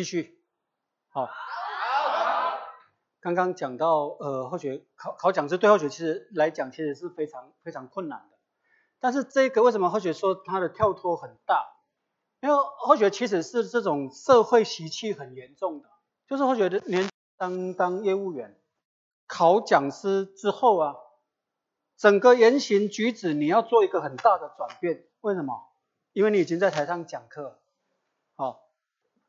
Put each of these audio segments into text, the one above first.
继续。好。好刚刚讲到，呃，后学考考讲师对后学其实来讲，其实是非常非常困难的。但是这个为什么后学说他的跳脱很大？因为后学其实是这种社会习气很严重的，就是后学的年当当业务员，考讲师之后啊，整个言行举止你要做一个很大的转变。为什么？因为你已经在台上讲课，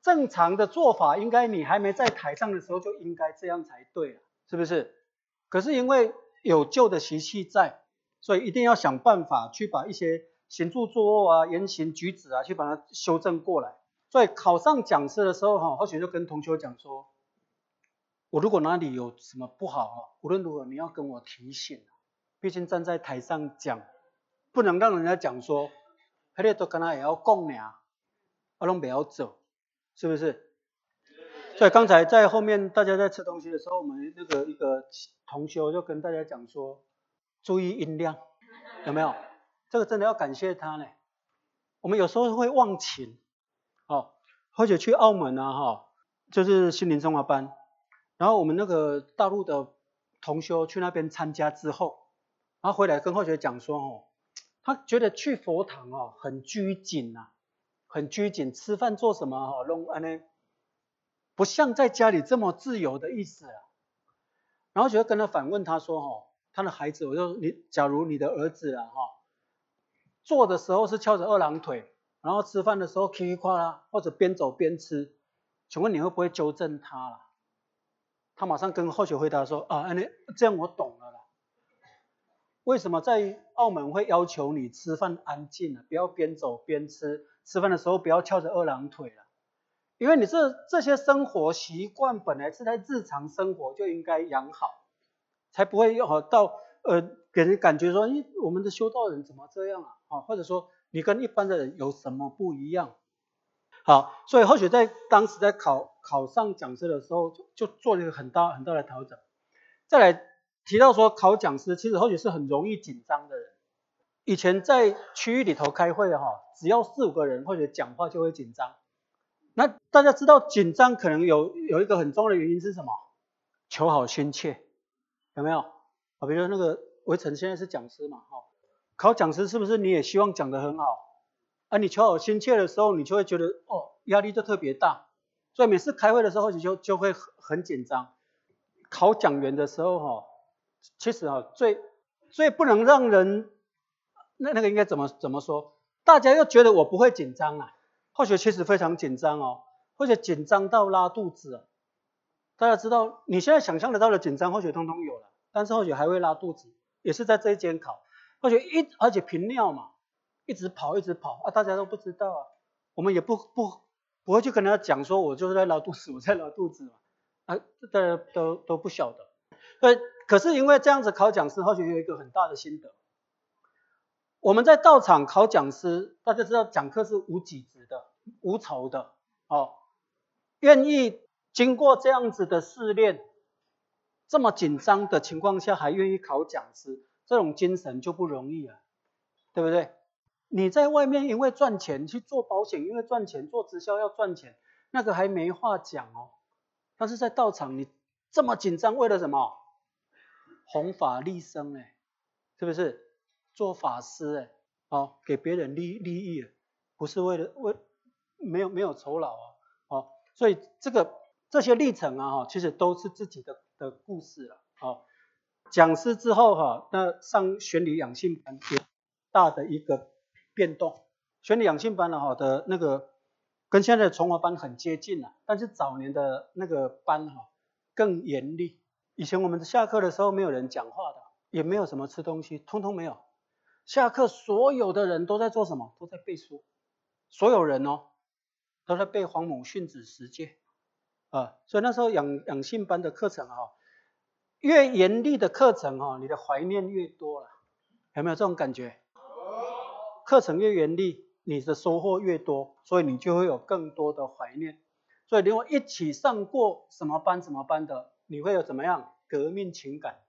正常的做法应该你还没在台上的时候就应该这样才对了，是不是？可是因为有旧的习气在，所以一定要想办法去把一些行住坐卧啊、言行举止啊，去把它修正过来。所以考上讲师的时候，哈，或许就跟同学讲说，我如果哪里有什么不好啊，无论如何你要跟我提醒，毕竟站在台上讲，不能让人家讲说，他哋都跟他也要讲呢，阿拢不要走。是不是？所以刚才在后面大家在吃东西的时候，我们那个一个同修就跟大家讲说，注意音量，有没有？这个真的要感谢他呢。我们有时候会忘情，哦，或者去澳门啊，哈，就是心灵中华班，然后我们那个大陆的同修去那边参加之后，然后回来跟后学讲说，哦，他觉得去佛堂哦很拘谨呐。很拘谨，吃饭做什么哈，弄安呢，不像在家里这么自由的意思啊。然后就跟他反问他说哈，他的孩子，我说你，假如你的儿子啊哈，做的时候是翘着二郎腿，然后吃饭的时候噼里啪啦，或者边走边吃，请问你会不会纠正他了？他马上跟后学回答说啊，安呢，这样我懂了啦。为什么在澳门会要求你吃饭安静呢？不要边走边吃。吃饭的时候不要翘着二郎腿了，因为你这这些生活习惯本来是在日常生活就应该养好，才不会好到呃给人感觉说，咦，我们的修道人怎么这样啊？啊，或者说你跟一般的人有什么不一样？好，所以或许在当时在考考上讲师的时候，就就做了一个很大很大的调整。再来提到说考讲师，其实或许是很容易紧张的人。以前在区域里头开会哈，只要四五个人或者讲话就会紧张。那大家知道紧张可能有有一个很重要的原因是什么？求好心切，有没有？啊，比如说那个围城现在是讲师嘛，哈，考讲师是不是你也希望讲得很好？啊，你求好心切的时候，你就会觉得哦压力就特别大，所以每次开会的时候你就就会很很紧张。考讲员的时候哈，其实哈最最不能让人那那个应该怎么怎么说？大家又觉得我不会紧张啊？或许其实非常紧张哦，或者紧张到拉肚子。大家知道，你现在想象得到的紧张，或许通通有了，但是或许还会拉肚子，也是在这一间考。或许一而且频尿嘛，一直跑一直跑啊，大家都不知道啊，我们也不不不会去跟他讲说，我就是在拉肚子，我在拉肚子嘛，啊，大家都都不晓得。呃，可是因为这样子考讲师，或许有一个很大的心得。我们在道场考讲师，大家知道讲课是无己值的、无酬的，哦，愿意经过这样子的试炼，这么紧张的情况下还愿意考讲师，这种精神就不容易了，对不对？你在外面因为赚钱去做保险，因为赚钱做直销要赚钱，那个还没话讲哦。但是在道场你这么紧张，为了什么？弘法利生哎，是不是？做法师哎，哦，给别人利利益，不是为了为没有没有酬劳啊，哦，所以这个这些历程啊，哈，其实都是自己的的故事了，哦，讲师之后哈，那上玄理养性班也大的一个变动，玄理养性班的，哈的那个跟现在的崇华班很接近了，但是早年的那个班哈更严厉，以前我们下课的时候没有人讲话的，也没有什么吃东西，通通没有。下课，所有的人都在做什么？都在背书。所有人哦，都在背黄母训子十诫啊。所以那时候养养性班的课程啊，越严厉的课程哈，你的怀念越多了。有没有这种感觉？课程越严厉，你的收获越多，所以你就会有更多的怀念。所以，你我一起上过什么班什么班的，你会有怎么样革命情感？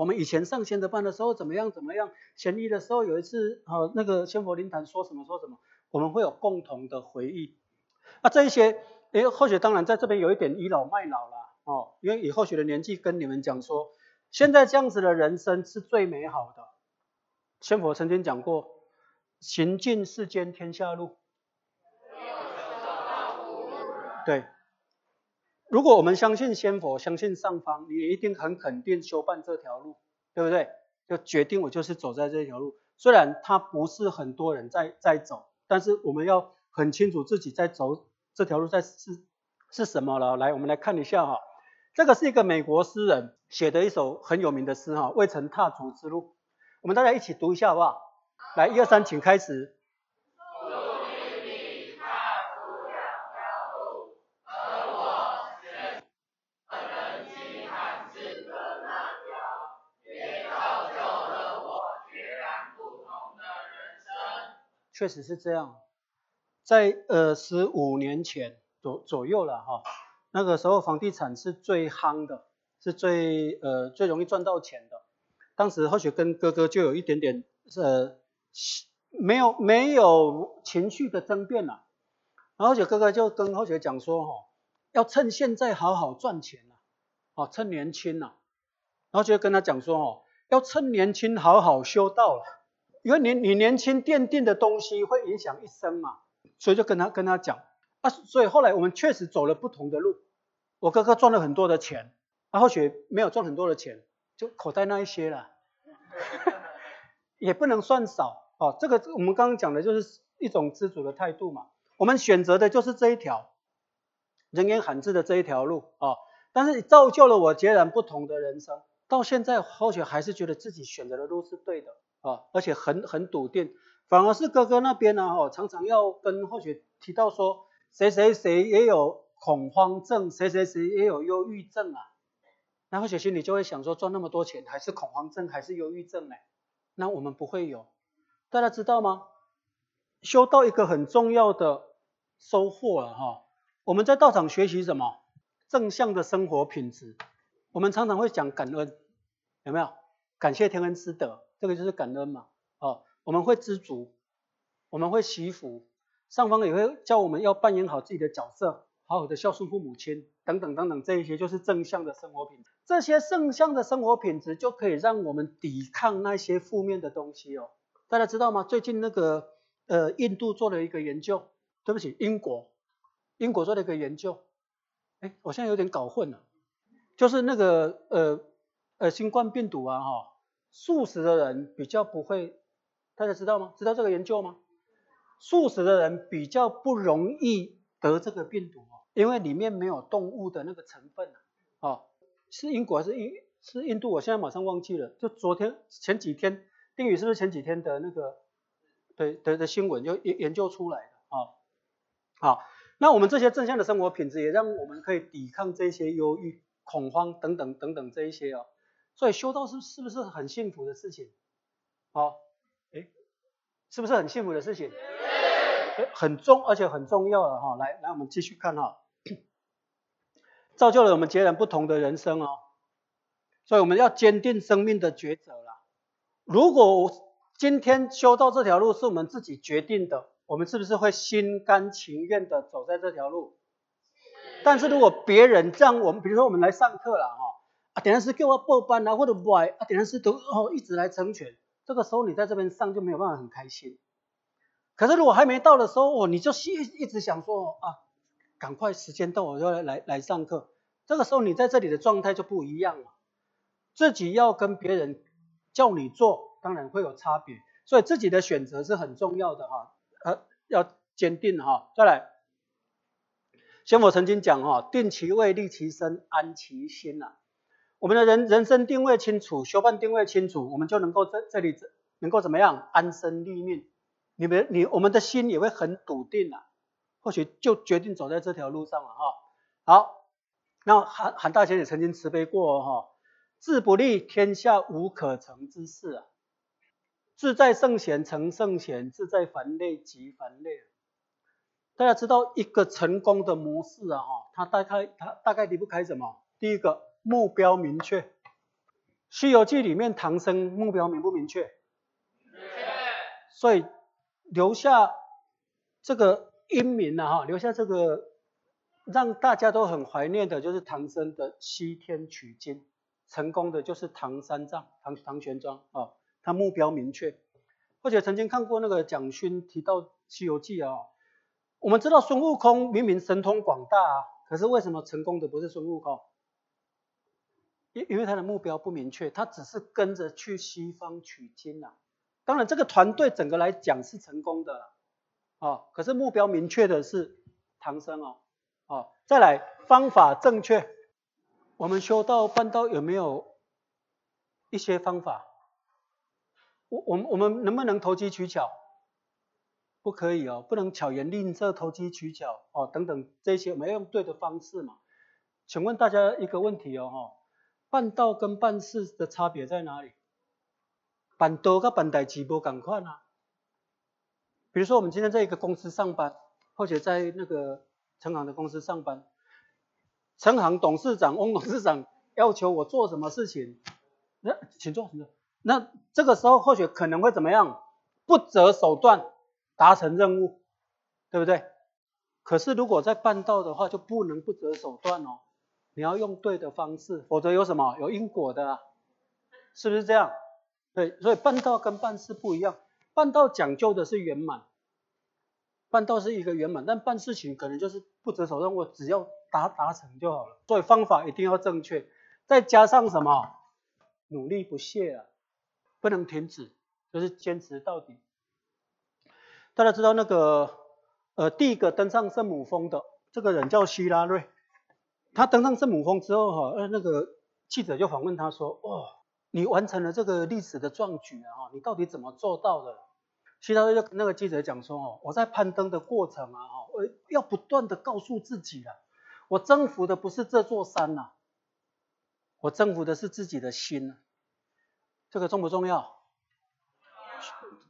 我们以前上仙德班的时候怎么样怎么样？前一的时候有一次，啊，那个仙佛灵坛说什么说什么，我们会有共同的回忆。那这一些因为后学当然在这边有一点倚老卖老了哦，因为以后学的年纪跟你们讲说，现在这样子的人生是最美好的。仙佛曾经讲过，行尽世间天下路。对，如果我们相信仙佛，相信上方，你一定很肯定修办这条路，对不对？就决定我就是走在这条路，虽然它不是很多人在在走，但是我们要很清楚自己在走这条路在是是什么了。来，我们来看一下哈，这个是一个美国诗人写的一首很有名的诗哈，《未曾踏足之路》，我们大家一起读一下好不好？来，一二三，请开始。确实是这样，在呃十五年前左左右了哈，那个时候房地产是最夯的，是最呃最容易赚到钱的。当时或许跟哥哥就有一点点呃没有没有情绪的争辩了，然后就哥哥就跟后学讲说哈，要趁现在好好赚钱呐，哦趁年轻呐，然后就跟他讲说哦，要趁年轻好好修道了。因为你你年轻奠定的东西会影响一生嘛，所以就跟他跟他讲啊，所以后来我们确实走了不同的路。我哥哥赚了很多的钱，然后许没有赚很多的钱，就口袋那一些了，也不能算少哦。这个我们刚刚讲的就是一种知足的态度嘛。我们选择的就是这一条人烟罕至的这一条路啊，但是造就了我截然不同的人生。到现在或许还是觉得自己选择的路是对的。啊，而且很很笃定，反而是哥哥那边呢，哈，常常要跟或许提到说，谁谁谁也有恐慌症，谁谁谁也有忧郁症啊，那或许心里就会想说，赚那么多钱，还是恐慌症，还是忧郁症呢？那我们不会有，大家知道吗？修到一个很重要的收获了哈，我们在道场学习什么？正向的生活品质，我们常常会讲感恩，有没有？感谢天恩师德。这个就是感恩嘛，哦，我们会知足，我们会祈福，上方也会教我们要扮演好自己的角色，好好的孝顺父母亲，等等等等，这一些就是正向的生活品质。这些正向的生活品质就可以让我们抵抗那些负面的东西哦。大家知道吗？最近那个呃，印度做了一个研究，对不起，英国，英国做了一个研究，哎，我现在有点搞混了，就是那个呃呃，新冠病毒啊，哈。素食的人比较不会，大家知道吗？知道这个研究吗？素食的人比较不容易得这个病毒哦，因为里面没有动物的那个成分啊。哦是英国还是印是印度？我现在马上忘记了。就昨天前几天，丁宇是不是前几天的那个对的的新闻就研研究出来的啊？好，那我们这些正向的生活品质也让我们可以抵抗这些忧郁、恐慌等等等等这一些哦。所以修道是是不是很幸福的事情？好，哎，是不是很幸福的事情？很重，而且很重要的哈。来，来，我们继续看哈，造就了我们截然不同的人生哦。所以我们要坚定生命的抉择啦。如果今天修道这条路是我们自己决定的，我们是不是会心甘情愿的走在这条路？但是如果别人让我们，比如说我们来上课了哈。啊，点下师给我报班啊，或者不啊，点下师都哦一直来成全，这个时候你在这边上就没有办法很开心。可是如果还没到的时候，哦，你就一一直想说啊，赶快时间到我就来来上课，这个时候你在这里的状态就不一样了。自己要跟别人叫你做，当然会有差别，所以自己的选择是很重要的哈，呃，要坚定哈。再来，先我曾经讲哈，定其位，立其身，安其心呐。我们的人人生定位清楚，修办定位清楚，我们就能够在这里能够怎么样安身立命？你们你我们的心也会很笃定啊，或许就决定走在这条路上了哈。好，那韩韩大仙也曾经慈悲过哈，志不立，天下无可成之事啊。志在圣贤，成圣贤；志在凡类，即凡类。大家知道一个成功的模式啊哈，它大概它大概离不开什么？第一个。目标明确，《西游记》里面唐僧目标明不明确？明确。所以留下这个英名啊，哈，留下这个让大家都很怀念的就是唐僧的西天取经，成功的就是唐三藏、唐唐玄奘啊，他目标明确。或者曾经看过那个蒋勋提到《西游记》啊，我们知道孙悟空明明神通广大啊，可是为什么成功的不是孙悟空？因因为他的目标不明确，他只是跟着去西方取经啊。当然这个团队整个来讲是成功的啊，可是目标明确的是唐僧哦。啊，再来方法正确，我们修道办道有没有一些方法？我我们我们能不能投机取巧？不可以哦，不能巧言令色、投机取巧哦，等等这些，我们要用对的方式嘛。请问大家一个问题哦，哈，办道跟办事的差别在哪里？办道跟办代志不赶快啊。比如说我们今天在一个公司上班，或者在那个。陈行的公司上班，陈行董事长翁董事长要求我做什么事情，那请坐，请坐。那这个时候或许可能会怎么样？不择手段达成任务，对不对？可是如果在办道的话，就不能不择手段哦。你要用对的方式，否则有什么？有因果的，是不是这样？对，所以办道跟办事不一样，办道讲究的是圆满。办道是一个圆满，但办事情可能就是不择手段，我只要达达成就好了。所以方法一定要正确，再加上什么？努力不懈啊，不能停止，就是坚持到底。大家知道那个呃第一个登上圣母峰的这个人叫希拉瑞，他登上圣母峰之后哈，呃那个记者就访问他说：哦，你完成了这个历史的壮举啊，你到底怎么做到的？其他就那个记者讲说哦，我在攀登的过程啊，哦，我要不断的告诉自己了，我征服的不是这座山呐，我征服的是自己的心，这个重不重要？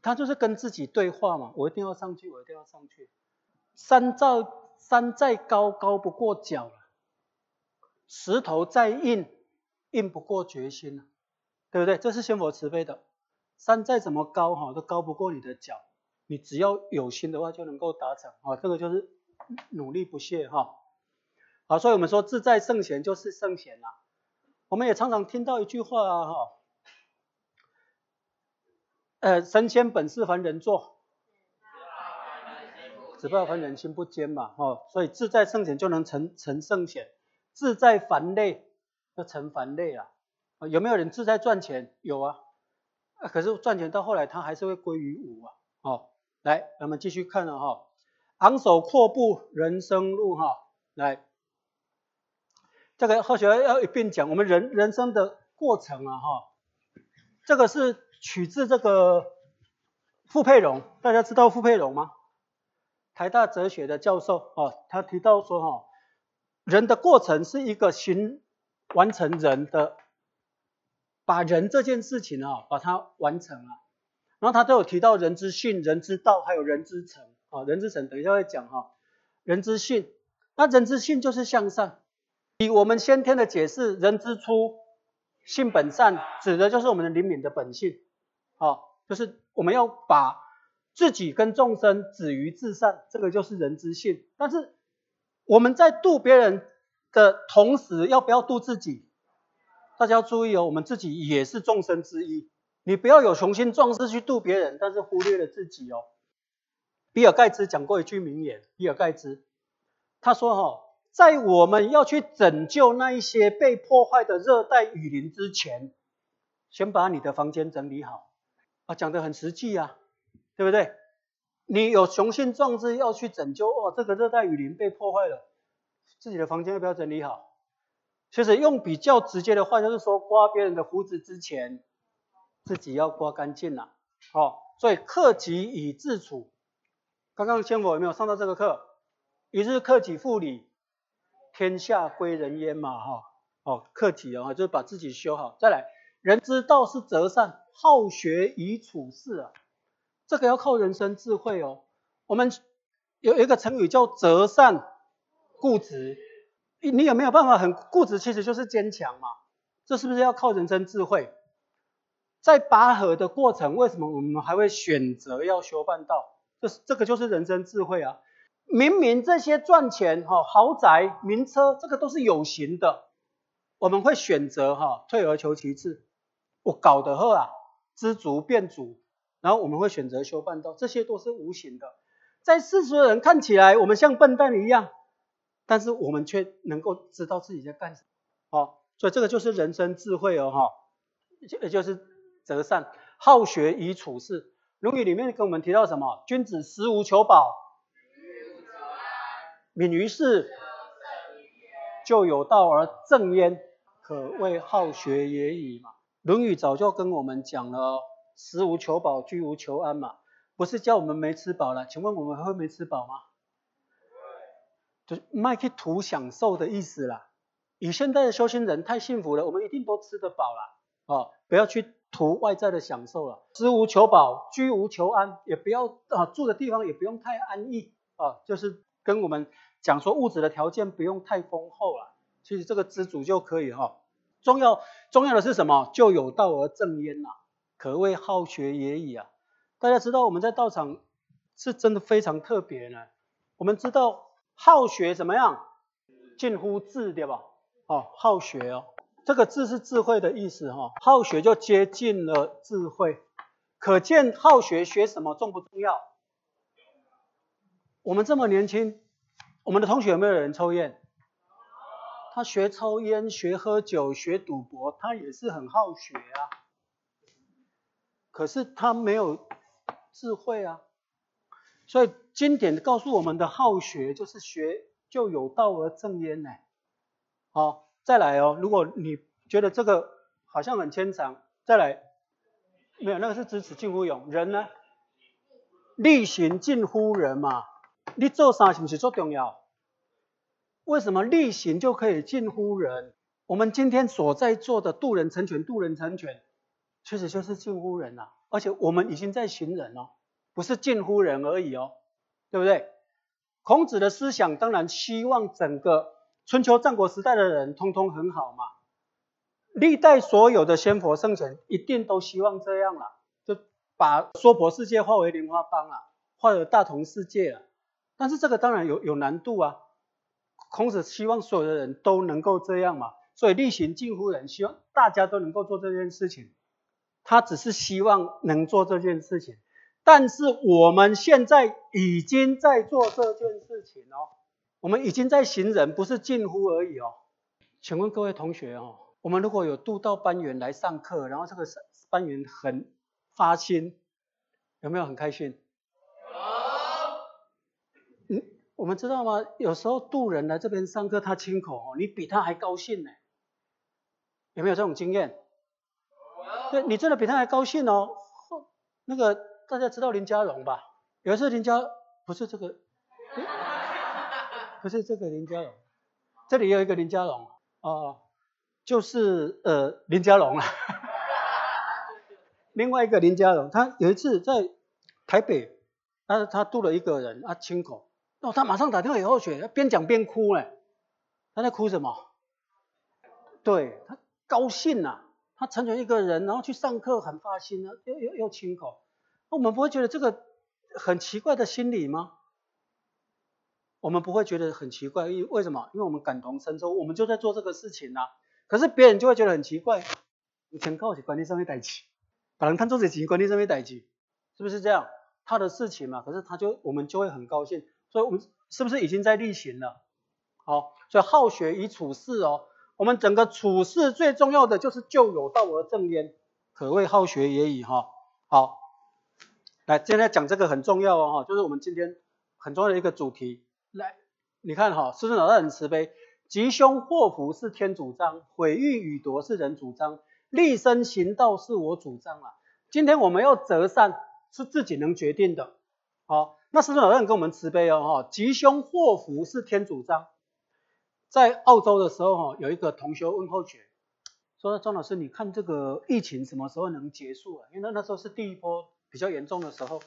他就是跟自己对话嘛，我一定要上去，我一定要上去。山再山再高，高不过脚了；石头再硬，硬不过决心，对不对？这是仙佛慈悲的。山再怎么高哈，都高不过你的脚。你只要有心的话，就能够达成啊。这个就是努力不懈哈。好，所以我们说自在圣贤就是圣贤啦。我们也常常听到一句话啊哈，呃，神仙本是凡人做，只怕凡人心不坚嘛。哦，所以自在圣贤就能成成圣贤，自在凡类就成凡类啊。有没有人自在赚钱？有啊。啊，可是赚钱到后来，他还是会归于无啊。好，来，我们继续看了哈，昂首阔步人生路哈，来，这个后学要一并讲，我们人人生的过程啊哈，这个是取自这个傅佩荣，大家知道傅佩荣吗？台大哲学的教授哦，他提到说哈，人的过程是一个行完成人的。把人这件事情啊，把它完成了，然后他都有提到人之性、人之道，还有人之诚啊，人之诚等一下会讲哈，人之性，那人之性就是向善，以我们先天的解释，人之初性本善，指的就是我们的灵敏的本性，啊，就是我们要把自己跟众生止于至善，这个就是人之性。但是我们在度别人的同时，要不要度自己？大家要注意哦，我们自己也是众生之一，你不要有雄心壮志去度别人，但是忽略了自己哦。比尔盖茨讲过一句名言，比尔盖茨他说哈，在我们要去拯救那一些被破坏的热带雨林之前，先把你的房间整理好啊，讲的很实际啊，对不对？你有雄心壮志要去拯救哦，这个热带雨林被破坏了，自己的房间要不要整理好？其实用比较直接的话，就是说刮别人的胡子之前，自己要刮干净了。好，所以克己以自处。刚刚先佛有没有上到这个课？一日克己复礼，天下归仁焉嘛。哈，哦，克己啊，就是把自己修好。再来，人之道是择善，好学以处事啊。这个要靠人生智慧哦。我们有一个成语叫择善固执。你有没有办法很固执？其实就是坚强嘛。这是不是要靠人生智慧？在拔河的过程，为什么我们还会选择要修半道？这是这个就是人生智慧啊。明明这些赚钱哈，豪宅、名车，这个都是有形的，我们会选择哈，退而求其次，我搞得好啊，知足变足，然后我们会选择修半道，这些都是无形的，在世俗的人看起来，我们像笨蛋一样，但是我们却能够知道自己在干什么，好，所以这个就是人生智慧哦，哈，就就是择善，好学以处事。《论语》里面跟我们提到什么？君子食无求饱，敏于事，就有道而正焉，可谓好学也已嘛。《论语》早就跟我们讲了，食无求饱，居无求安嘛，不是叫我们没吃饱了。请问我们会没吃饱吗？就是卖去图享受的意思啦。以现在的修行人太幸福了，我们一定都吃得饱了，哦，不要去图外在的享受了。食无求饱，居无求安，也不要啊住的地方也不用太安逸啊，就是跟我们讲说物质的条件不用太丰厚了，其实这个知足就可以哈。重要重要的是什么？就有道而正焉呐，可谓好学也已啊。大家知道我们在道场是真的非常特别呢。我们知道好学怎么样？近乎智对吧？哦，好学哦。这个智是智慧的意思哈，好学就接近了智慧，可见好学学什么重不重要？我们这么年轻，我们的同学有没有人抽烟？他学抽烟、学喝酒、学赌博，他也是很好学啊。可是他没有智慧啊，所以经典告诉我们的好学就是学就有道而正焉呢。好。再来哦，如果你觉得这个好像很牵强，再来，没有那个是知耻近乎勇，人呢，力行近乎仁嘛，你做啥是不是做重要？为什么力行就可以近乎仁？我们今天所在做的渡人成全，渡人成全，确实就是近乎人啊，而且我们已经在行人哦，不是近乎人而已哦，对不对？孔子的思想当然希望整个。春秋战国时代的人通通很好嘛，历代所有的仙佛圣贤一定都希望这样了，就把娑婆世界化为莲花邦啊，化为大同世界了。但是这个当然有有难度啊。孔子希望所有的人都能够这样嘛，所以力行近乎人，希望大家都能够做这件事情。他只是希望能做这件事情，但是我们现在已经在做这件事情哦。我们已经在行人，不是近乎而已哦。请问各位同学哦，我们如果有渡道班员来上课，然后这个班员很发心，有没有很开心？有。嗯，我们知道吗？有时候渡人来这边上课，他亲口哦，你比他还高兴呢。有没有这种经验？对，你真的比他还高兴哦。那个大家知道林家荣吧？有一次林家不是这个。不是这个林家荣，这里有一个林家荣哦，就是呃林家荣啊，另外一个林家荣，他有一次在台北，他他渡了一个人啊亲口，哦他马上打电话给后学，边讲边哭哎，他在哭什么？对他高兴呐，他成全一个人，然后去上课很发心呢，又又又亲口，那我们不会觉得这个很奇怪的心理吗？我们不会觉得很奇怪，因为什么？因为我们感同身受，我们就在做这个事情呐。可是别人就会觉得很奇怪，你全靠去管理上面代起，把人看作是钱管理上面代起，是不是这样？他的事情嘛，可是他就我们就会很高兴，所以我们是不是已经在例行了？好，所以好学以处事哦。我们整个处事最重要的就是就有道而正焉，可谓好学也已哈。好，来现在讲这个很重要哦哈，就是我们今天很重要的一个主题。来，你看哈，师尊老大很慈悲，吉凶祸福是天主张，毁誉与夺是人主张，立身行道是我主张啊。今天我们要择善，是自己能决定的。好，那师尊老大跟我们慈悲哦，哈，吉凶祸福是天主张。在澳洲的时候哈，有一个同学问候学，说张老师，你看这个疫情什么时候能结束啊？因为那那时候是第一波比较严重的时候，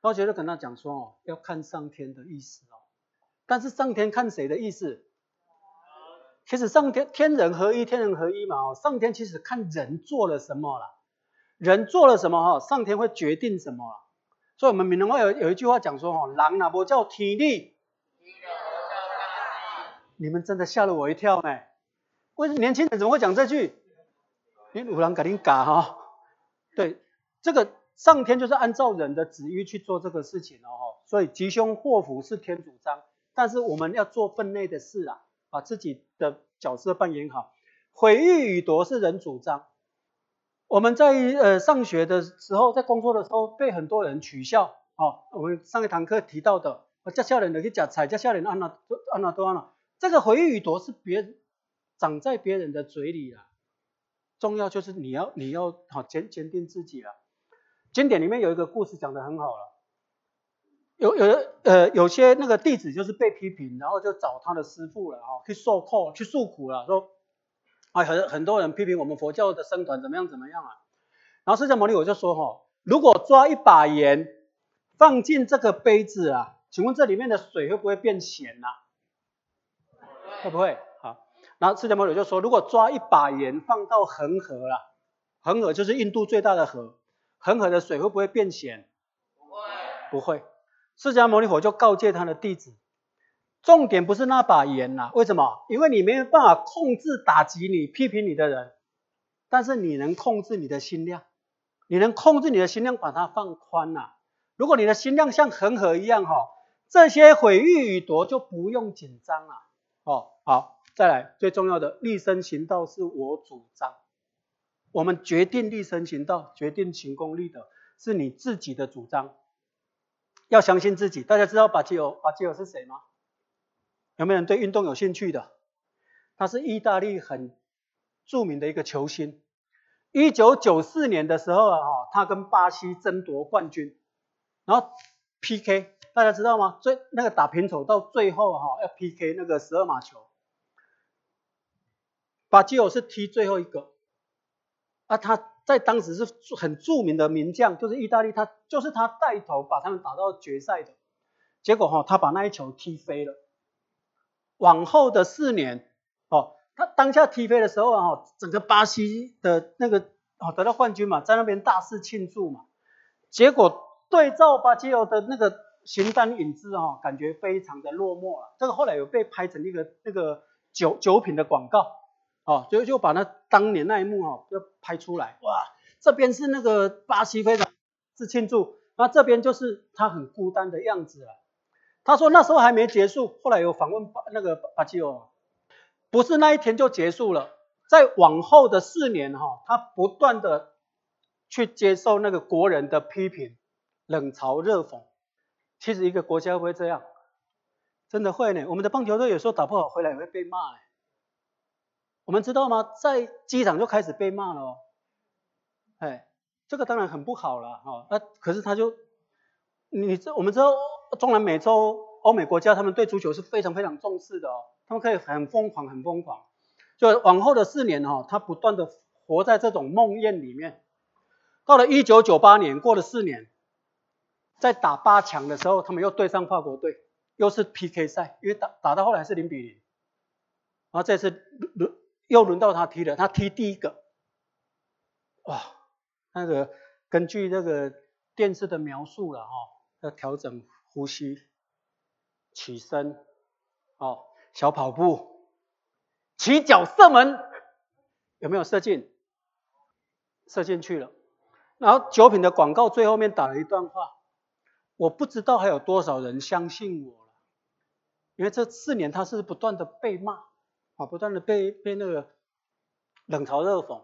然后觉得跟他讲说哦，要看上天的意思哦。但是上天看谁的意思？其实上天天人合一，天人合一嘛哦。上天其实看人做了什么了，人做了什么哈，上天会决定什么。所以我们闽南话有有一句话讲说哈，人那不叫天理，你们真的吓了我一跳呢。为年轻人怎么会讲这句？你五郎赶紧嘎哈。对，这个上天就是按照人的旨意去做这个事情哦。所以吉凶祸福是天主张，但是我们要做分内的事啊，把自己的角色扮演好。毁誉与夺是人主张。我们在呃上学的时候，在工作的时候被很多人取笑哦。我们上一堂课提到的，叫笑脸的去夹菜，叫笑脸安那安那多安那。这个毁誉与夺是别人长在别人的嘴里啊。重要就是你要你要好坚坚定自己了。经典里面有一个故事讲的很好了。有有呃有些那个弟子就是被批评，然后就找他的师傅了哈，去受控去诉苦了，说。啊，很很多人批评我们佛教的僧团怎么样怎么样啊？然后释迦牟尼我就说哈，如果抓一把盐放进这个杯子啊，请问这里面的水会不会变咸呐？会不会？好，然后释迦牟尼就说，如果抓一把盐放到恒河了，恒河就是印度最大的河，恒河的水会不会变咸？不会，不会。释迦牟尼佛就告诫他的弟子。重点不是那把盐呐，为什么？因为你没有办法控制打击你、批评你的人，但是你能控制你的心量，你能控制你的心量，把它放宽呐。如果你的心量像恒河一样哈，这些毁誉与夺就不用紧张了。哦，好，再来最重要的立身行道是我主张，我们决定立身行道，决定行功立德，是你自己的主张，要相信自己。大家知道巴基尔巴基尔是谁吗？有没有人对运动有兴趣的？他是意大利很著名的一个球星。一九九四年的时候啊，他跟巴西争夺冠军，然后 PK，大家知道吗？最那个打平手到最后哈，要 PK 那个十二码球。巴基欧是踢最后一个，啊，他在当时是很著名的名将，就是意大利，他就是他带头把他们打到决赛的。结果哈，他把那一球踢飞了。往后的四年，哦，他当下踢飞的时候啊，哈，整个巴西的那个哦得到冠军嘛，在那边大肆庆祝嘛。结果对照巴基欧的那个形单影只啊，感觉非常的落寞了。这个后来有被拍成一个那个酒酒品的广告，哦，就就把那当年那一幕哈就拍出来。哇，这边是那个巴西非常是庆祝，那这边就是他很孤单的样子了。他说那时候还没结束，后来有访问巴那个巴基欧，不是那一天就结束了，在往后的四年哈，他不断的去接受那个国人的批评，冷嘲热讽。其实一个国家会不会这样？真的会呢。我们的棒球队有时候打不好回来也会被骂哎。我们知道吗？在机场就开始被骂了哦。哎，这个当然很不好了哈。那可是他就，你这我们知道。中南美洲、欧美国家，他们对足球是非常非常重视的哦，他们可以很疯狂、很疯狂。就往后的四年哈，他不断的活在这种梦魇里面。到了一九九八年，过了四年，在打八强的时候，他们又对上法国队，又是 PK 赛，因为打打到后来是零比零。然后这次轮又轮到他踢了，他踢第一个，哇，那个根据那个电视的描述了哈，要调整。呼吸，起身，哦，小跑步，起脚射门，有没有射进？射进去了。然后酒品的广告最后面打了一段话，我不知道还有多少人相信我了，因为这四年他是不断的被骂，啊，不断的被被那个冷嘲热讽，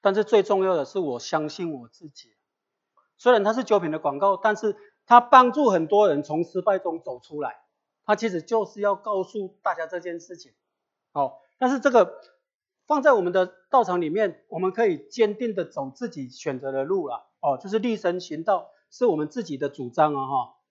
但是最重要的是我相信我自己。虽然它是酒品的广告，但是。他帮助很多人从失败中走出来，他其实就是要告诉大家这件事情。好，但是这个放在我们的道场里面，我们可以坚定的走自己选择的路了。哦，就是立身行道，是我们自己的主张啊，哈。